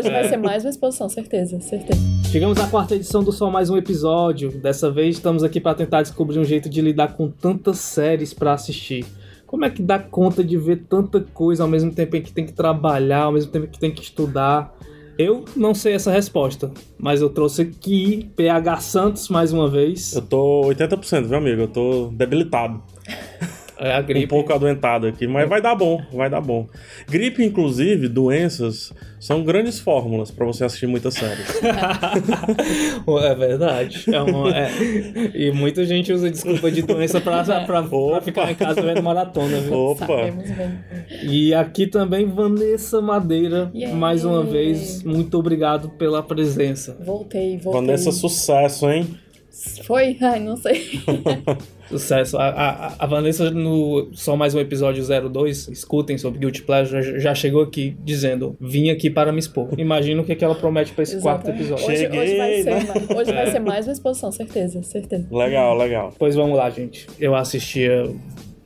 Hoje vai ser mais uma exposição, certeza, certeza. Chegamos à quarta edição do Só Mais Um Episódio. Dessa vez estamos aqui para tentar descobrir um jeito de lidar com tantas séries para assistir. Como é que dá conta de ver tanta coisa ao mesmo tempo em que tem que trabalhar, ao mesmo tempo que tem que estudar? Eu não sei essa resposta, mas eu trouxe aqui PH Santos mais uma vez. Eu tô 80%, meu amigo. Eu tô debilitado. É a gripe. Um pouco adoentado aqui, mas vai dar bom, vai dar bom. Gripe, inclusive, doenças, são grandes fórmulas pra você assistir muitas séries. é verdade. É uma- é. E muita gente usa desculpa de doença pra, pra, pra Opa. ficar em casa vendo maratona, viu? Opa! E aqui também Vanessa Madeira, Yay. mais uma vez, muito obrigado pela presença. Voltei, voltei. Vanessa, sucesso, hein? Foi? Ai, não sei. Sucesso. A, a, a Vanessa, no só mais um episódio 02, escutem sobre Guilty Pleasure, já, já chegou aqui dizendo: vim aqui para me expor. Imagina o que, que ela promete para esse quarto Exatamente. episódio. Hoje, hoje, vai Cheguei, ser, né? hoje vai ser mais uma exposição, certeza, certeza. Legal, legal. Pois vamos lá, gente. Eu assistia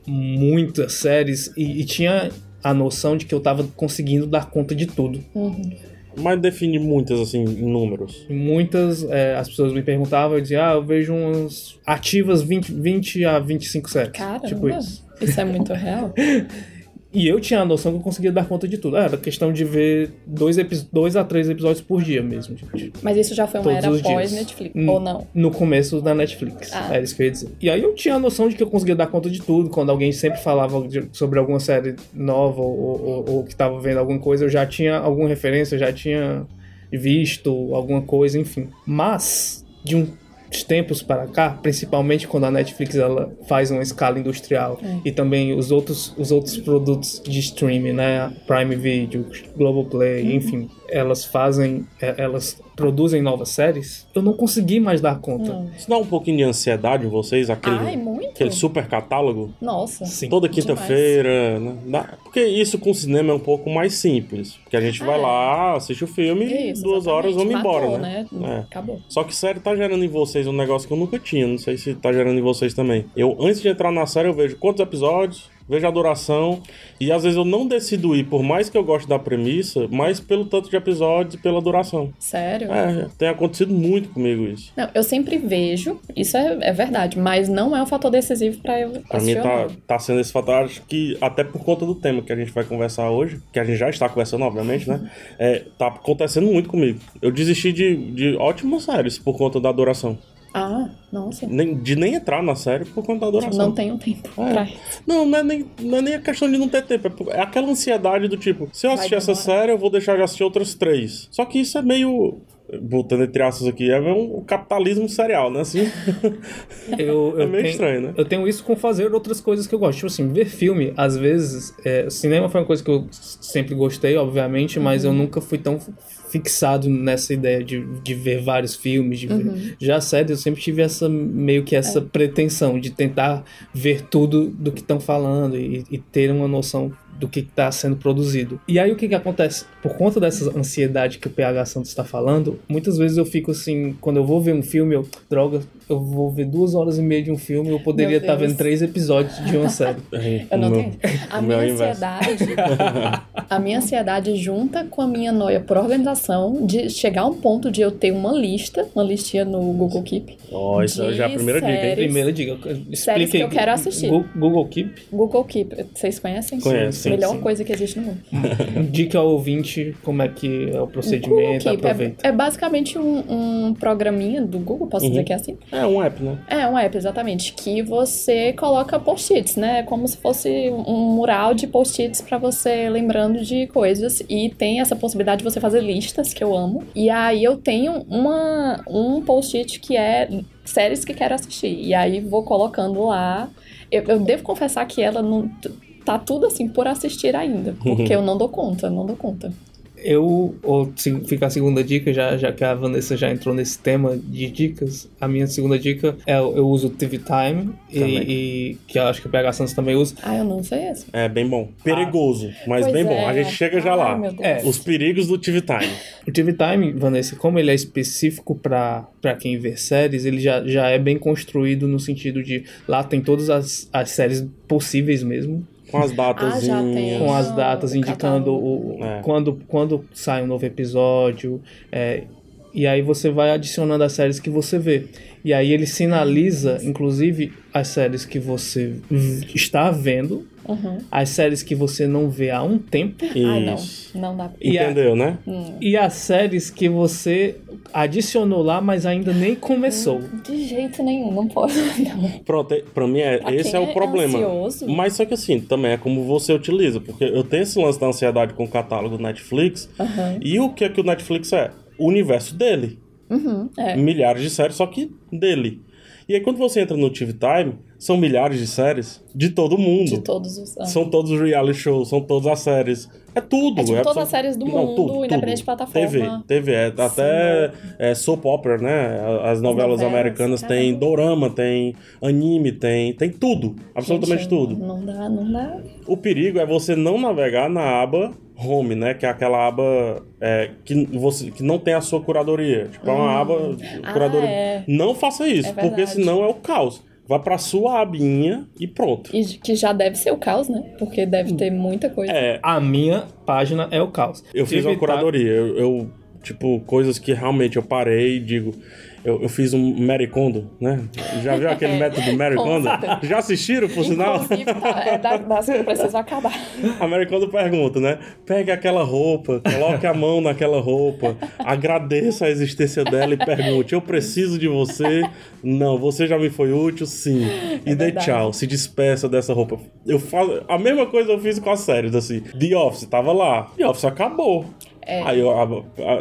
muitas séries e, e tinha a noção de que eu tava conseguindo dar conta de tudo. Uhum. Mas define muitas, assim, em números. Muitas, é, as pessoas me perguntavam, eu dizia, ah, eu vejo umas ativas 20, 20 a 25 séries. Caramba, Tipo isso. isso é muito real. E eu tinha a noção que eu conseguia dar conta de tudo. Ah, Era questão de ver dois, dois a três episódios por dia mesmo, gente. Mas isso já foi uma Todos era pós-Netflix, Hum. ou não? No começo da Netflix. Ah. Era isso que eu ia dizer. E aí eu tinha a noção de que eu conseguia dar conta de tudo. Quando alguém sempre falava de- sobre alguma série nova ou, ou- ou que tava vendo alguma coisa, eu já tinha alguma referência, eu já tinha visto alguma coisa, enfim. Mas, de uns tempos para cá, principalmente quando a Netflix ela faz uma escala industrial e também os outros, os outros produtos de streaming, né? Prime Video, Globoplay, enfim, elas fazem, é, elas produzem novas séries, eu não consegui mais dar conta. Não. Isso dá um pouquinho de ansiedade em vocês? Aquele, Ai, muito? aquele super catálogo? Nossa. Sim. Toda quinta-feira, né? Porque isso com cinema é um pouco mais simples. Porque a gente vai É. lá, assiste o filme, Isso, duas horas, vamos exatamente. embora, Matou, né? É. Acabou. Só que série tá gerando em vocês um negócio que eu nunca tinha. Não sei se tá gerando em vocês também. Eu, antes de entrar na série, eu vejo quantos episódios, vejo a duração. E às vezes eu não decido ir, por mais que eu goste da premissa, mas pelo tanto de episódios e pela duração. Sério? É, tem acontecido muito comigo isso. Não, eu sempre vejo, isso é, é verdade, mas não é um fator decisivo pra eu Pra mim assistir ou tá, não. tá sendo esse fator, acho que até por conta do tema que a gente vai conversar hoje, que a gente já está conversando, obviamente, né? É, tá acontecendo muito comigo. Eu desisti de, de ótimas séries por conta da duração. Ah, nossa. Nem, de nem entrar na série por conta da duração. Não tenho tempo É. pra Não, não é, nem, não é nem a questão de não ter tempo. é por- É aquela ansiedade do tipo, se eu Vai assistir essa série, eu vou deixar de assistir outras três. Só que isso é meio. Botando entre aspas aqui, é um capitalismo serial, né? Assim. Eu, eu É meio tenho, estranho, né? Eu tenho isso com fazer outras coisas que eu gosto. Tipo assim, ver filme, às vezes. É, cinema foi uma coisa que eu sempre gostei, obviamente, mas eu nunca fui tão fixado nessa ideia de, de ver vários filmes. De ver. Já sério, eu sempre tive essa meio que essa pretensão de tentar ver tudo do que estão falando e, e ter uma noção do que está sendo produzido. E aí o que que acontece? Por conta dessa ansiedade que o PH Santos está falando, muitas vezes eu fico assim, quando eu vou ver um filme, eu, droga, eu vou ver duas horas e meia de um filme, eu poderia estar Deus. vendo três episódios de uma série. Eu não tenho. A minha é ansiedade. a minha ansiedade junta com a minha noia por organização de chegar a um ponto de eu ter uma lista, uma listinha no Google Keep. Ó, isso De já é a primeira dica, hein? séries. Primeira dica, explique que eu quero assistir. Google Keep, Google Keep, vocês conhecem? Conheço, sim, Melhor sim. coisa que existe no mundo. indique ao ouvinte como é que é o Google procedimento, Keep aproveita. é, é basicamente um, um programinha do Google, posso dizer que é assim? É um app, né? É, um app, exatamente, que você coloca post-its, né? Como se fosse um mural de post-its pra você lembrando de coisas. E tem essa possibilidade de você fazer listas, que eu amo. E aí eu tenho uma, um post-it que é séries que quero assistir. E aí vou colocando lá. Eu, eu devo confessar que ela não. Tá tudo assim por assistir ainda. Porque eu não dou conta, não dou conta. Eu, ou se- fica a segunda dica, já, já que a Vanessa já entrou nesse tema de dicas, a minha segunda dica é eu uso o TV Time, e, e que eu acho que o PH Santos também usa. Ah, eu não sei essa. É bem bom. Perigoso, mas Pois bem bom. é. A gente chega já Ai, lá. meu Deus. É. Os perigos do TV Time. O TV Time, Vanessa, como ele é específico para quem vê séries, ele já, já é bem construído no sentido de lá tem todas as, as séries possíveis mesmo. Com as datas. Ah, com as datas indicando o, É. quando, quando sai um novo episódio. é, e aí você vai adicionando as séries que você vê. E aí ele sinaliza, inclusive, as séries que você está vendo, Uhum. as séries que você não vê há um tempo. Ai, não. Isso. Não dá. E a- Entendeu, né? E as séries que você adicionou lá, mas ainda nem começou. De jeito nenhum, não pode. Não. Pronto, é- pra mim é, Pra esse é o é problema. ansioso. Mas só que assim, também é como você utiliza, porque eu tenho esse lance da ansiedade com o catálogo do Netflix, Aham. e o que é que o Netflix é? O universo dele. Uhum, é. Milhares de séries, só que dele. E aí quando você entra no TV Time, são milhares de séries de todo mundo. De todos os. ah. São todos os reality shows, são todas as séries. É tudo. É tipo todas absolut- as séries do mundo, independente de plataforma. TV, TV. É, até é, soap opera, né? As novelas, novelas, americanas tem caramba. dorama, tem anime, tem, tem tudo. Absolutamente Gente, tudo. Não dá, não dá. O perigo é você não navegar na aba home, né? Que é aquela aba é, que, você, que não tem a sua curadoria. Tipo, é uma aba Ah, curadoria. é. Não faça isso, É porque senão é o caos. Vá pra sua abinha e pronto. E que já deve ser o caos, né? Porque deve ter muita coisa. É, A minha página é o caos. Eu fiz uma curadoria. Eu, eu, tipo, coisas que realmente eu parei e digo. Eu, eu fiz um Mary Kondo, né? Já viu aquele método Mary Kondo? Já assistiram, por sinal? Tá, é da- das que eu preciso acabar. A Mary Kondo pergunta, né? Pegue aquela roupa, coloque a mão naquela roupa, agradeça a existência dela e pergunte: Eu preciso de você? Não, você já me foi útil? Sim. E dê verdade. tchau, se despeça dessa roupa. Eu faço. A mesma coisa eu fiz com as séries, assim. The Office, tava lá. The Office acabou. É. Aí eu a-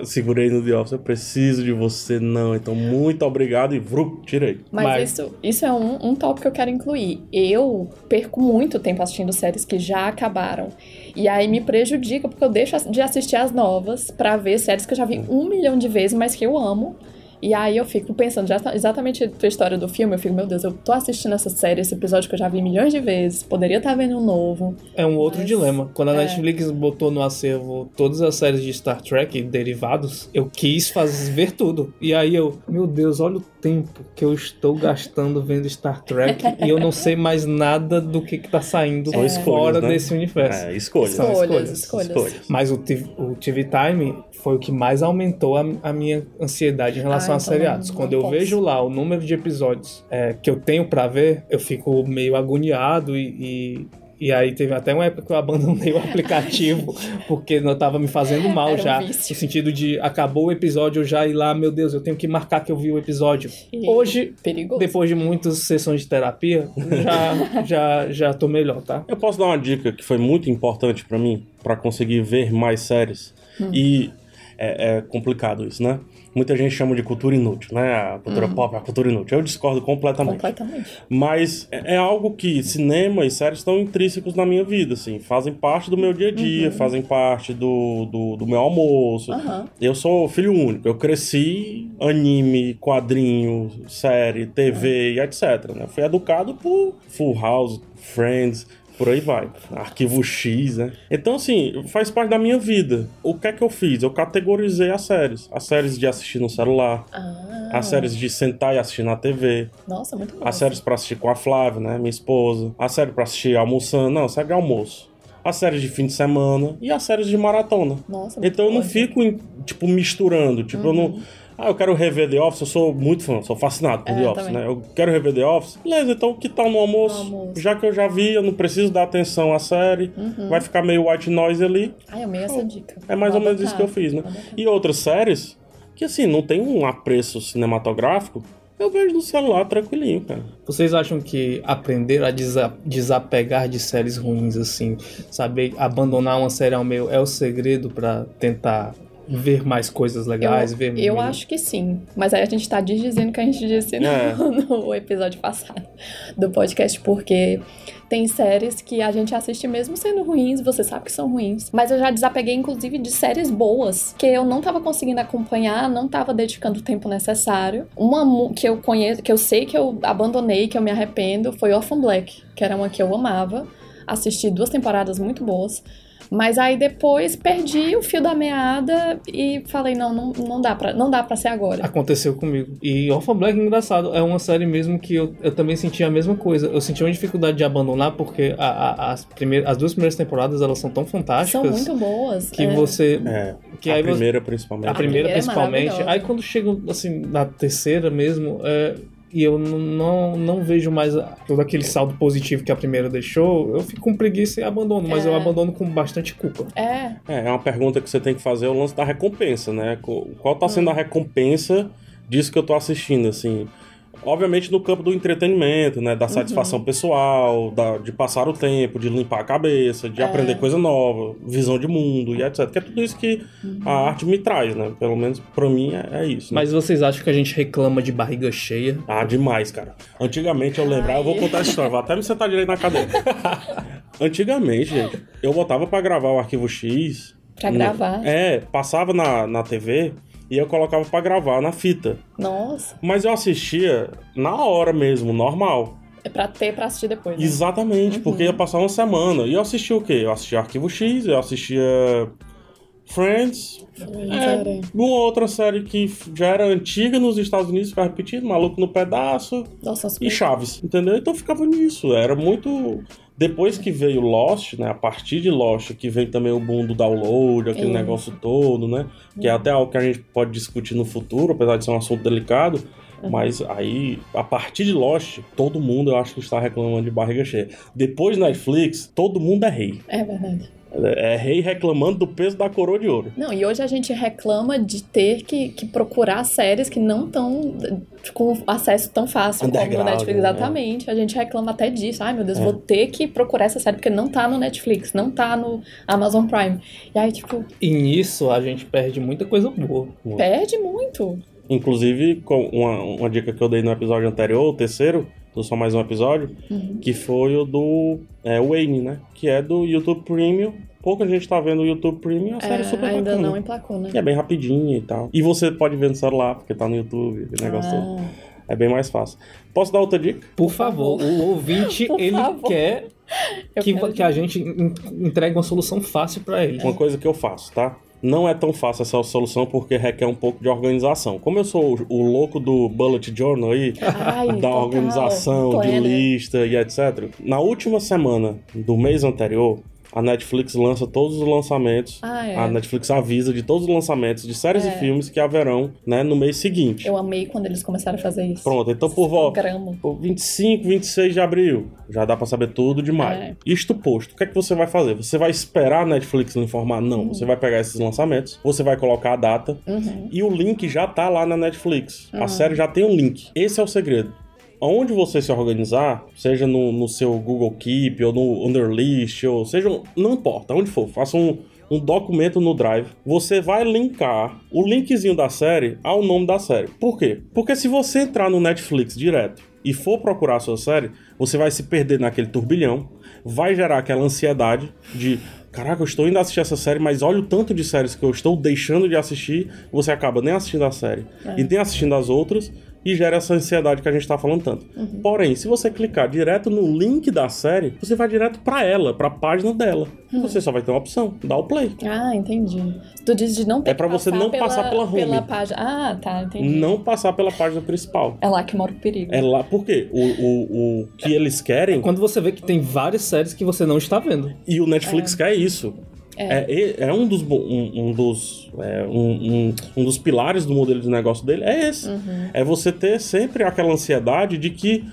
a- segurei no The Office, eu preciso de você, não. Então, muito obrigado e vru, tirei. Mas, Mas- isso, isso é um, um tópico que eu quero incluir. Eu perco muito tempo assistindo séries que já acabaram. E aí me prejudica, porque eu deixo de assistir as novas pra ver séries que eu já vi um milhão de vezes, mas que eu amo. E aí eu fico pensando já tá- exatamente a tua história do filme. Eu fico, meu Deus, eu tô assistindo essa série, esse episódio que eu já vi milhões de vezes. Poderia estar vendo um novo. É um outro Mas- dilema. Quando a é. Netflix botou no acervo todas as séries de Star Trek e derivados, eu quis fazer ver tudo. E aí eu, meu Deus, olha o tempo que eu estou gastando vendo Star Trek e eu não sei mais nada do que, que tá saindo escolhas, fora né? desse universo. É, escolha. São Escolhas, escolhas, escolhas. Mas o TV, o TV Time foi o que mais aumentou a, a minha ansiedade em relação A então seriados. não- Quando eu posso. vejo lá o número de episódios é, que eu tenho pra ver, eu fico meio agoniado e, e, e aí teve até uma época que eu abandonei o aplicativo porque não tava me fazendo mal Era um já. vício. No sentido de acabou o episódio, eu já ir lá, meu Deus, eu tenho que marcar que eu vi o episódio. E- Hoje, Perigoso. depois de muitas sessões de terapia, já, já, já tô melhor, tá? Eu posso dar uma dica que foi muito importante pra mim, pra conseguir ver mais séries. Hum. E é, é complicado isso, né? Muita gente chama de cultura inútil, né? A cultura Hum. pop é a cultura inútil. Eu discordo completamente. Completamente. Mas é é algo que cinema e séries estão intrínsecos na minha vida, assim. Fazem parte do meu dia a dia, fazem parte do, do, do meu almoço. Uhum. Eu sou filho único. Eu cresci anime, quadrinho, série, TV e etc. Né? Fui educado por Full House, Friends, por aí vai. Arquivo X, né? Então, assim, faz parte da minha vida. O que é que eu fiz? Eu categorizei as séries. As séries de assistir no celular, Ah, as séries de sentar e assistir na TV, Nossa, muito bom. as séries pra assistir com a Flávia, né? Minha esposa, a série pra assistir almoçando, não, série de almoço. As séries de fim de semana e as séries de maratona. Nossa, muito Então eu não bom. fico, tipo, misturando. Tipo, eu não. Ah, eu quero rever The Office, eu sou muito fã, sou fascinado por É, The Office, também. né? Eu quero rever The Office. Beleza, então que tal no almoço? No almoço. Já que eu já vi, eu não preciso dar atenção à série. Vai ficar meio white noise ali. Ai, eu amei essa dica. É mais Vou ou menos isso que eu fiz, né? E outras séries, que assim, não tem um apreço cinematográfico, eu vejo no celular tranquilinho, cara. Vocês acham que aprender a desa- desapegar de séries ruins, assim, saber abandonar uma série ao meio, é o segredo pra tentar ver mais coisas legais? Eu, ver eu melhor? acho que sim. Mas aí a gente tá desdizendo o que a gente disse no, É. no episódio passado do podcast, porque tem séries que a gente assiste mesmo sendo ruins, você sabe que são ruins. Mas eu já desapeguei, inclusive, de séries boas, que eu não tava conseguindo acompanhar, não tava dedicando o tempo necessário. Uma que eu conheço, que eu sei que eu abandonei, que eu me arrependo, foi Orphan Black, que era uma que eu amava. Assisti duas temporadas muito boas. Mas aí depois perdi o fio da meada e falei, não, não, não dá pra, não dá pra ser agora. Aconteceu comigo. E Orphan Black, engraçado, é uma série mesmo que eu, eu também senti a mesma coisa. Eu senti uma dificuldade de abandonar porque a, a, as, primeiras, as duas primeiras temporadas elas são tão fantásticas. São muito boas. Que é. você. É, Que a aí você- primeira, principalmente. A primeira, primeira é principalmente. maravilhosa. Aí quando chega, assim, na terceira mesmo, é, e eu não, não vejo mais todo aquele saldo positivo que a primeira deixou, eu fico com preguiça e abandono, mas É. eu abandono com bastante culpa. É, É, é uma pergunta que você tem que fazer, é o lance da recompensa, né? Qual tá Hum. sendo a recompensa disso que eu tô assistindo, assim? Obviamente no campo do entretenimento, né? Da satisfação Uhum. pessoal, da, de passar o tempo, de limpar a cabeça, de É. aprender coisa nova, visão de mundo e etc. Que é tudo isso que Uhum. a arte me traz, né? Pelo menos pra mim é, é isso. né? Mas vocês acham que a gente reclama de barriga cheia? Ah, demais, cara. Antigamente eu lembrar, eu vou contar essa história, vou até me sentar direito na cadeira. Antigamente, gente, eu botava pra gravar o arquivo X. Pra no- gravar? É, passava na, na TV e eu colocava pra gravar na fita. nossa. Mas eu assistia na hora mesmo, normal. É pra ter pra assistir depois. Né? Exatamente, porque ia passar uma semana. E eu assistia o quê? Eu assistia Arquivo X, eu assistia Friends, Cara. é, uma outra série que já era antiga nos Estados Unidos, ficava repetindo, Maluco no Pedaço. Nossa, e Chaves, entendeu? Então ficava nisso, era muito... Depois que veio Lost, né, a partir de Lost, que veio também o boom do download, aquele Isso. negócio todo, né, que é até algo que a gente pode discutir no futuro, apesar de ser um assunto delicado, mas aí, a partir de Lost, todo mundo eu acho que está reclamando de barriga cheia. Depois Netflix, todo mundo é rei. É verdade. É rei reclamando do peso da coroa de ouro. Não, e hoje a gente reclama de ter que, que procurar séries que não estão com acesso tão fácil como no Netflix. né? Exatamente. A gente reclama até disso. Ai, meu Deus, É. vou ter que procurar essa série porque não tá no Netflix, não tá no Amazon Prime. E aí, tipo, E nisso a gente perde muita coisa boa. perde muito. Inclusive, com uma, uma dica que eu dei no episódio anterior, o terceiro, do Só Mais Um Episódio, Uhum. que foi o do é, Wayne, né? Que é do YouTube Premium. Pouca gente tá vendo o YouTube Premium, a série é É, super ainda bacana. não emplacou, né? E é bem rapidinho e tal. E você pode ver no celular, porque tá no YouTube, aquele negócio todo. Ah, É bem mais fácil. Posso dar outra dica? Por favor, o ouvinte, Por ele favor. quer eu que, que a gente en- entregue uma solução fácil pra ele. Uma coisa que eu faço, tá? Não é tão fácil essa solução porque requer um pouco de organização. Como eu sou o, o louco do Bullet Journal aí, Ai, da total, organização, de lista e etc. Na última semana do mês anterior, a Netflix lança todos os lançamentos. Ah, é. A Netflix avisa de todos os lançamentos de séries É. e filmes que haverão né, no mês seguinte. Eu amei quando eles começaram a fazer isso. Pronto, então por volta. Programa. Por 25, 26 de abril. Já dá pra saber tudo de maio. É. Isto posto, o que é que você vai fazer? Você vai esperar a Netflix lhe informar? Não. Você vai pegar esses lançamentos, você vai colocar a data Uhum. e o link já tá lá na Netflix. A série já tem um link. Esse é o segredo. Onde você se organizar, seja no, no seu Google Keep ou no Underlist, ou seja, não importa, onde for, faça um, um documento no Drive, você vai linkar o linkzinho da série ao nome da série. Por quê? Porque se você entrar no Netflix direto e for procurar a sua série, você vai se perder naquele turbilhão, vai gerar aquela ansiedade de caraca, eu estou indo assistir essa série, mas olha o tanto de séries que eu estou deixando de assistir, você acaba nem assistindo a série e nem assistindo as outras e gera essa ansiedade que a gente tá falando tanto. Porém, se você clicar direto no link da série, você vai direto pra ela, pra página dela. E você só vai ter uma opção, dar o play. Ah, entendi. Tu diz de não ter É que você não pela, passar pela home. Pela página. Ah, tá, entendi. Não passar pela página principal. É lá que mora o perigo. É lá, por quê? O, o, o que eles querem Quando você vê que tem várias séries que você não está vendo. E o Netflix quer isso. É, é um dos, um, um dos, é, um, um, um dos pilares do modelo de negócio dele é esse. É você ter sempre aquela ansiedade de que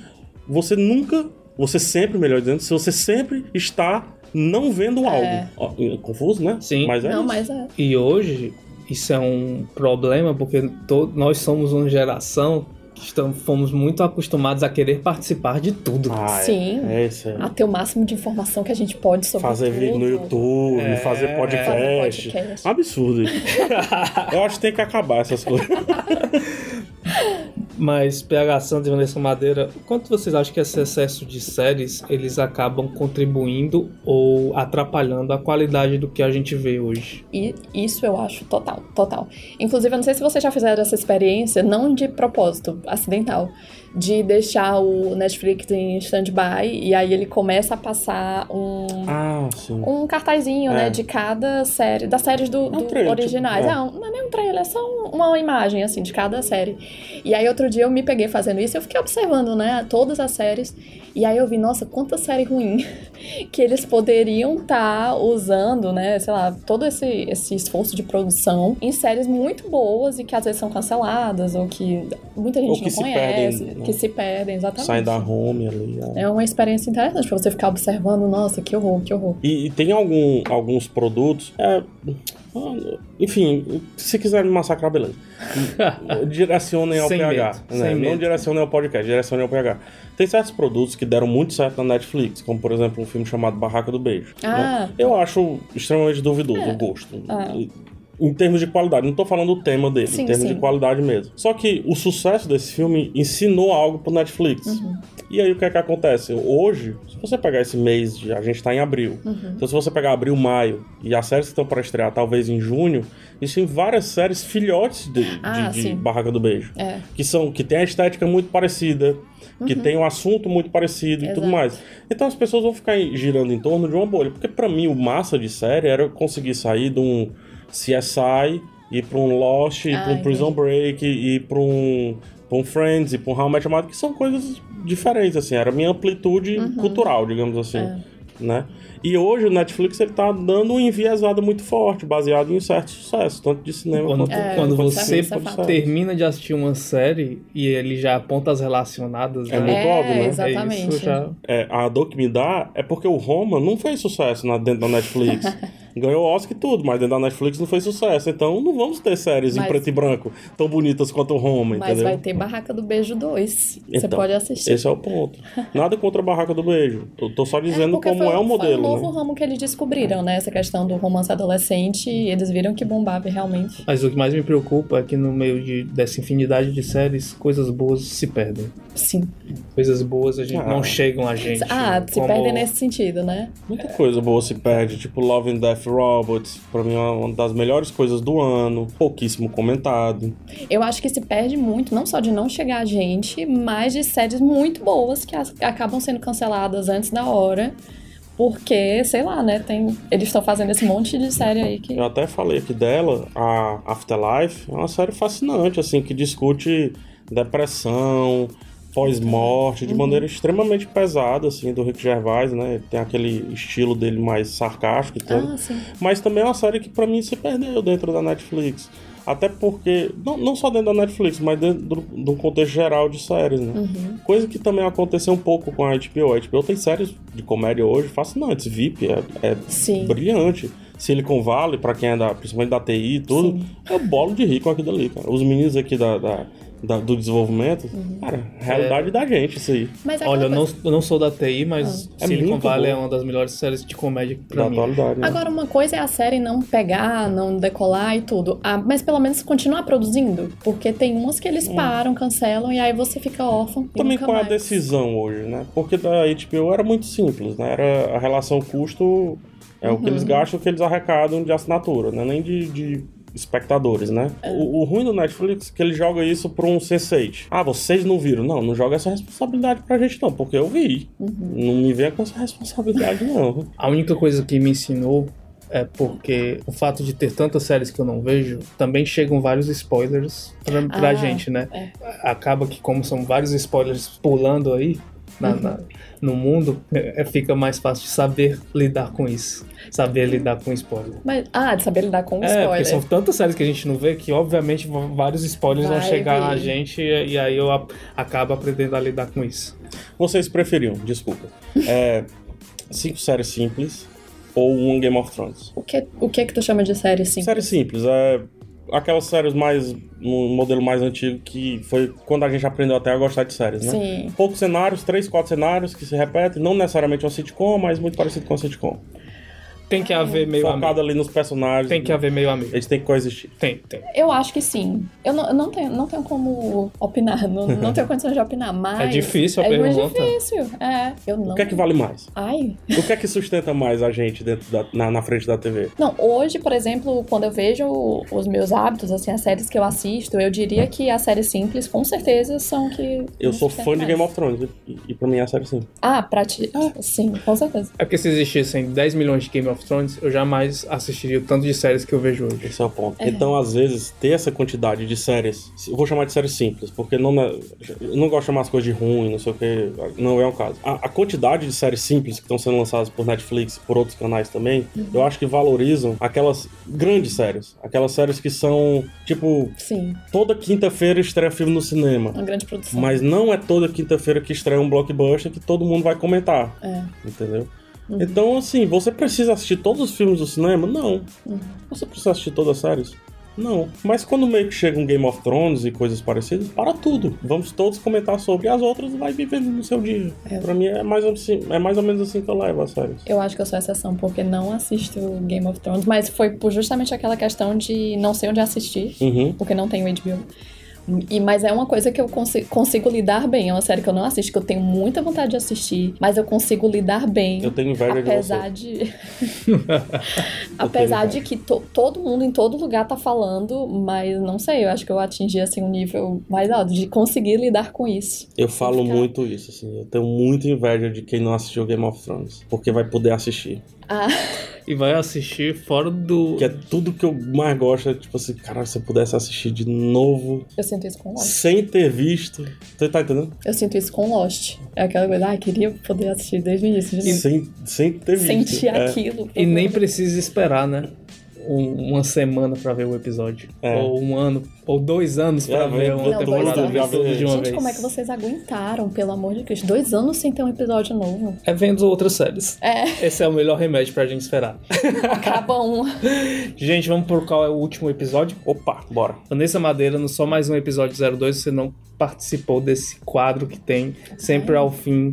você nunca, você sempre, melhor dizendo, se você sempre está não vendo algo. Ó, é confuso, né? Sim. Mas é não, isso. mas é. E hoje, isso é um problema porque nós somos uma geração estamos, fomos muito acostumados a querer participar de tudo. Ah, é. Sim. É isso. é. A ter o máximo de informação que a gente pode sobre Fazer vídeo no. YouTube, É, fazer podcast. Fazer podcast. Absurdo. isso. Eu acho que tem que acabar essas coisas. Mas PH Santos e Vanessa Madeira, quanto vocês acham que esse excesso de séries eles acabam contribuindo ou atrapalhando a qualidade do que a gente vê hoje? E isso eu acho total, total. Inclusive, eu não sei se vocês já fizeram essa experiência, não de propósito, acidental, de deixar o Netflix em stand-by e aí ele começa a passar um, Ah, sim. um cartazinho, É. né, de cada série, das séries do, um do trailer, originais. tipo, é. Não, não é nem um trailer, é só um- uma imagem, assim, de cada série. E aí, outro dia eu me peguei fazendo isso e eu fiquei observando, né, todas as séries. E aí eu vi, nossa, quanta série ruim que eles poderiam estar usando, né, sei lá, todo esse, esse esforço de produção em séries muito boas e que às vezes são canceladas ou que muita gente Ou que não se conhece, perdem, né? que se perdem, exatamente. Saem da home ali. é. É uma experiência interessante pra você ficar observando, nossa, que horror, que horror. E, e tem algum, alguns produtos. é, enfim, se quiser me massacrar, beleza. Direcionem ao Sem PH. medo, né? Não medo. direcionem ao podcast, direcionem ao PH. Tem certos produtos que deram muito certo na Netflix, como por exemplo um filme chamado Barraca do Beijo. Ah. né? Eu acho extremamente duvidoso o gosto. Ah. Em termos de qualidade, não tô falando do tema dele, Sim, em termos sim. de qualidade mesmo. Só que o sucesso desse filme ensinou algo pro Netflix. Uhum. E aí o que é que acontece? Hoje, se você pegar esse mês, de, a gente tá em abril. Uhum. Então se você pegar abril, maio e as séries que estão para estrear talvez em junho, existem várias séries filhotes de, de- Ah, de. Barraca do Beijo. É. Que são que tem a estética muito parecida, que tem um assunto muito parecido e tudo Uhum. Exato. mais. Então as pessoas vão ficar girando em torno de uma bolha, porque pra mim o massa de série era eu conseguir sair de um CSI ir pra um Lost, ir Ah, pra um Prison. Break, ir pra um, pra um Friends, ir pra um How I Met Your Mother, que são coisas diferentes, assim, era a minha amplitude cultural, digamos assim, Uhum. É. né? E hoje o Netflix ele tá dando uma enviesada muito forte, baseado em certo sucesso, tanto de cinema Quando, quanto, É, quando você é termina de assistir uma série e ele já aponta as relacionadas, É né? muito óbvio, né? exatamente. É isso já. É, a dor que me dá é porque o Roma não fez sucesso na, dentro da Netflix. Ganhou Oscar e tudo, mas dentro da Netflix não fez sucesso. Então não vamos ter séries em Mas- preto e branco tão bonitas quanto o Roma, Mas entendeu? vai ter Barraca do Beijo 2. Você Então, pode assistir. Esse é o ponto. Nada contra a Barraca do Beijo. Eu tô só dizendo porque como foi, é o modelo, Foi um novo né? ramo que eles descobriram, né? Essa questão do romance adolescente. E eles viram que bombava realmente. Mas o que mais me preocupa é que no meio de, dessa infinidade de séries, coisas boas se perdem. Sim. Coisas boas a gente, Ah. não chegam a gente. Ah, se como- perdem nesse sentido, né? Muita coisa boa se perde, tipo Love and Death Robots, pra mim é uma das melhores coisas do ano, pouquíssimo comentado. Eu acho que se perde muito, não só de não chegar a gente, mas de séries muito boas que acabam sendo canceladas antes da hora. Porque, sei lá, né? Tem, eles estão fazendo esse monte de série aí que. Eu até falei aqui dela, a Afterlife é uma série fascinante, assim, que discute depressão, pós-morte, Uhum. de maneira extremamente pesada, assim, do Rick Gervais, né? Tem aquele estilo dele mais sarcástico e tudo. Ah, sim. Mas também é uma série que pra mim se perdeu dentro da Netflix. Até porque, não, não só dentro da Netflix, mas dentro do, do contexto geral de séries, né? Uhum. Coisa que também aconteceu um pouco com a HBO. A HBO tem séries de comédia hoje fascinantes. VIP é, é Sim. brilhante. Silicon Valley, pra quem é da, principalmente da TI e tudo, é bolo de rico aquilo ali, cara. Os meninos aqui da, da- da- do desenvolvimento, Uhum. cara, realidade da gente isso aí. Mas é Olha, eu não, eu não sou da TI, mas É Silicon muito Valley é boa. uma das melhores séries de comédia pra Da mim. atualidade, né? Agora, uma coisa é a série não pegar, não decolar e tudo. Ah, mas pelo menos continuar produzindo. Porque tem umas que eles param, cancelam, e aí você fica órfão. Também qual é a mais. decisão hoje, né? Porque da HBO era muito simples, né? Era a relação custo, é o que Uhum. eles gastam, o que eles arrecadam de assinatura, né? Nem de, de espectadores, né? É. O, o ruim do Netflix é que ele joga isso pra um Sense8. Ah, vocês não viram? Não, não joga essa responsabilidade pra gente não, porque eu vi. Uhum. Não me venha com essa responsabilidade não. A única coisa que me ensinou é porque o fato de ter tantas séries que eu não vejo, também chegam vários spoilers pra, pra Ah, gente, né? é. Acaba que, como são vários spoilers pulando aí na- na- no mundo, é, fica mais fácil de saber lidar com isso. Saber lidar com spoiler. Mas, ah, de saber lidar com É, spoiler. porque são tantas séries que a gente não vê que, obviamente, vários spoilers vão Vai chegar vir. a gente e, e aí eu a- acabo aprendendo a lidar com isso. Vocês preferiam, desculpa, é, cinco séries simples ou um Game of Thrones? O que, o que que tu chama de série assim? Série simples, é aquelas séries mais no modelo mais antigo que foi quando a gente aprendeu até a gostar de séries, né? Sim. Poucos cenários, três, quatro cenários que se repetem, não necessariamente uma sitcom, mas muito parecido com uma sitcom. Tem que haver meio focado amigo. ali nos personagens. Tem que haver meio amigo. Eles têm que coexistir. Tem, tem. Eu acho que sim. Eu não, eu não, tenho, não tenho como opinar, não, não tenho condições de opinar, mas... É difícil a É muito pergunta. difícil, é. Eu não... O que é que vale mais? Ai... O que é que sustenta mais a gente dentro da, na, na frente da TV? Não, hoje, por exemplo, quando eu vejo os meus hábitos, assim, as séries que eu assisto, eu diria que as séries simples, com certeza, são que... Eu sou fã de mais. Game of Thrones e, e pra mim é a série sim. Ah, pra ti... Sim, com certeza. É porque se existissem 10 milhões de Game of Thrones, eu jamais assistiria o tanto de séries que eu vejo hoje. Esse é o ponto. Então, às vezes, ter essa quantidade de séries, eu vou chamar de séries simples, porque não, é- eu não gosto de chamar as coisas de ruim, não sei o que, não é o caso. A, a quantidade de séries simples que estão sendo lançadas por Netflix e por outros canais também, eu acho que valorizam aquelas grandes séries. Aquelas séries que são, tipo, Sim, toda quinta-feira estreia filme no cinema. uma grande produção. Mas não é toda quinta-feira que estreia um blockbuster que todo mundo vai comentar. É. Entendeu? Então, assim, você precisa assistir todos os filmes do cinema? Não. Você precisa assistir todas as séries? Não. Mas quando meio que chega um Game of Thrones e coisas parecidas, para tudo. Vamos todos comentar sobre as outras e vai vivendo no seu dia. É. Pra mim é mais, assim, é mais ou menos assim que eu levo as séries. Eu acho que eu sou exceção, porque não assisto Game of Thrones, mas foi por justamente aquela questão de não sei onde assistir, Uhum. porque não tenho HBO. E, mas é uma coisa que eu consigo, consigo lidar bem. É uma série que eu não assisto, que eu tenho muita vontade de assistir, mas eu consigo lidar bem. Eu tenho inveja de apesar você. de. apesar de que to- todo mundo em todo lugar tá falando, mas não sei, eu acho que eu atingi assim um nível mais alto de conseguir lidar com isso. Eu falo ficar- muito isso, assim. Eu tenho muita inveja de quem não assistiu Game of Thrones. Porque vai poder assistir. Ah, E vai assistir fora do. Que é tudo que eu mais gosto. É tipo assim, cara, se eu pudesse assistir de novo, eu sinto isso com Lost. sem ter visto. Você tá entendendo? Eu sinto isso com Lost. É aquela coisa, ah, queria poder assistir desde o início de. Sem, sem ter visto. Sentir É. aquilo. E nem precisa esperar, né? Um- uma semana pra ver o episódio. É. Ou um ano, ou dois anos pra É, ver não, uma dois temporada de uma Gente, vez. como é que vocês aguentaram, pelo amor de Cristo? Dois anos sem ter um episódio novo. É vendo outras séries. É, Esse é o melhor remédio pra gente esperar. acaba um. gente, vamos por qual é o último episódio? Opa, bora. Vanessa Madeira, no Só Mais Um Episódio 02, você não participou desse quadro que tem sempre ao fim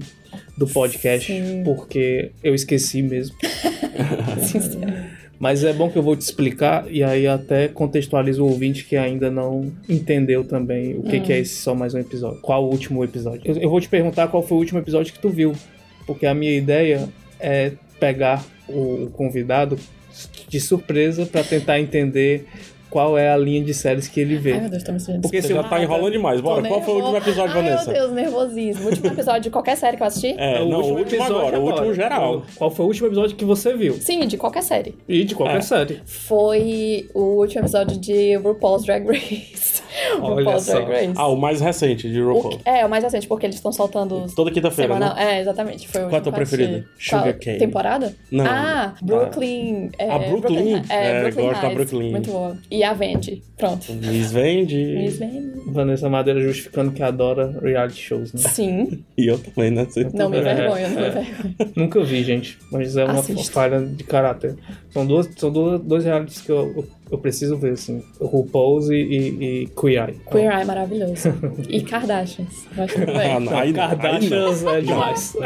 do podcast, Sim. porque eu esqueci mesmo. Sincero. Mas é bom que eu vou te explicar e aí até contextualizo o ouvinte que ainda não entendeu também o que, que é esse Só Mais Um Episódio. Qual o último episódio? Eu, eu vou te perguntar qual foi o último episódio que tu viu, porque a minha ideia é pegar o convidado de surpresa pra tentar entender qual é a linha de séries que ele vê. Ai, meu Deus, tô me sentindo Porque Você já tá enrolando demais. Bora, Tô qual foi o último episódio, Ai, Vanessa? meu Deus, nervosismo. O último episódio de qualquer série que eu assisti? É, não, o último agora, o último agora. geral. Qual foi o último episódio que você viu? Sim, de qualquer série. E de qualquer É. série. Foi o último episódio de RuPaul's Drag Race. Olha RuPaul's só. Drag Race. Ah, o mais recente de O RuPaul. que- é, o mais recente, porque eles estão soltando Toda quinta-feira, né? É, exatamente. Foi o Qual é a tua preferida? Sugar Qual- Cane. Temporada? Não. Ah, Brooklyn. é, A Brooklyn? É, É, Brooklyn gosto da. Brooklyn. Muito boa. E a Vendi. Pronto. Miss Vende. Miss Vendi. Vanessa Madeira justificando que adora reality shows, né? Sim. E eu também, né? Você- Não me É, envergonha, não me é. envergonha. Nunca vi, gente. Mas é uma Assista. falha de caráter. São, duas, são duas, dois realities que eu, eu, eu preciso ver, assim. O RuPaul's e, e, e Queer Eye. Queer Eye é maravilhoso. E Kardashians. Mas tudo Ah, bem. não, aí aí. Kardashians é demais.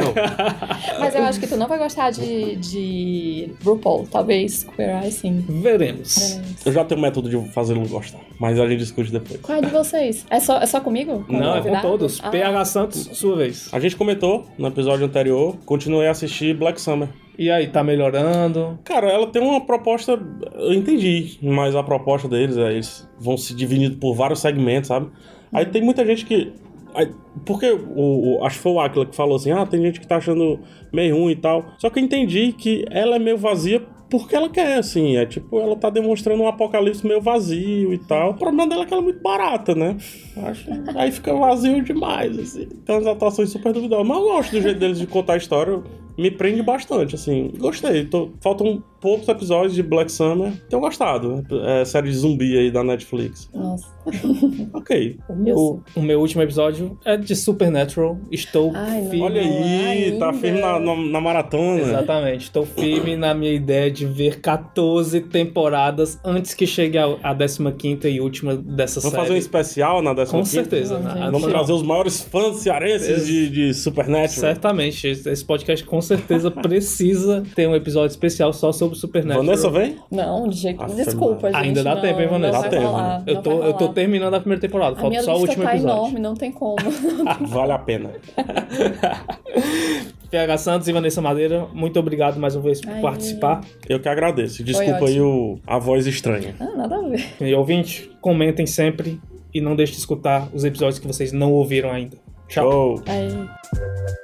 Mas eu acho que tu não vai gostar de, de RuPaul. Talvez Queer Eye sim. Veremos. Eu já tenho um método de fazê-lo gostar, mas a gente discute depois. Qual é de vocês? É só, é só comigo? Com Não, é com todos. Ah, PH Santos, sua vez. A gente comentou no episódio anterior, continuei a assistir Black Summer. E aí, tá melhorando? Cara, ela tem uma proposta, eu entendi, mas a proposta deles é eles vão se dividindo por vários segmentos, sabe? Aí tem muita gente que. aí- porque o, o- acho que foi o Aquila que falou assim: ah, tem gente que tá achando meio ruim e tal. Só que eu entendi que ela é meio vazia porque ela quer, assim. É tipo, ela tá demonstrando um apocalipse meio vazio e tal. O problema dela é que ela é muito barata, né? Acho, aí fica vazio demais, assim. Tem umas atuações super duvidosas. Mas eu gosto do jeito deles de contar a história. Me prende bastante, assim. Gostei. Tô- faltam poucos episódios de Black Summer. Tenho gostado. É série de zumbi aí da Netflix. Nossa. Ok. Eu O, o meu último episódio é de Supernatural. Estou Ai, firme. Olha aí, tá ainda. firme na, na, na maratona. Exatamente, estou firme na minha ideia de ver 14 temporadas antes que chegue a, a 15 e última dessa Vamos série. fazer um especial na 15 Com certeza. Não, Vamos trazer os maiores fãs cearenses de, de Supernatural. Certamente, esse esse podcast com certeza precisa ter um episódio especial só sobre Supernatural. Vanessa vem? Não, de jeito Aff, Desculpa, gente. Ainda dá não, tempo, hein, Vanessa? Não Dá vai tempo, rolar, né? Eu tô, eu tô terminando a primeira temporada, A falta minha só o último tá episódio. enorme, não tem como. Vale a pena. PH Santos e Vanessa Madeira, muito obrigado mais uma vez por Ai. participar. Eu que agradeço. Desculpa aí o, a voz estranha. ah, nada a ver. E ouvinte, comentem sempre e não deixe de escutar os episódios que vocês não ouviram ainda. Tchau. Tchau. Aí.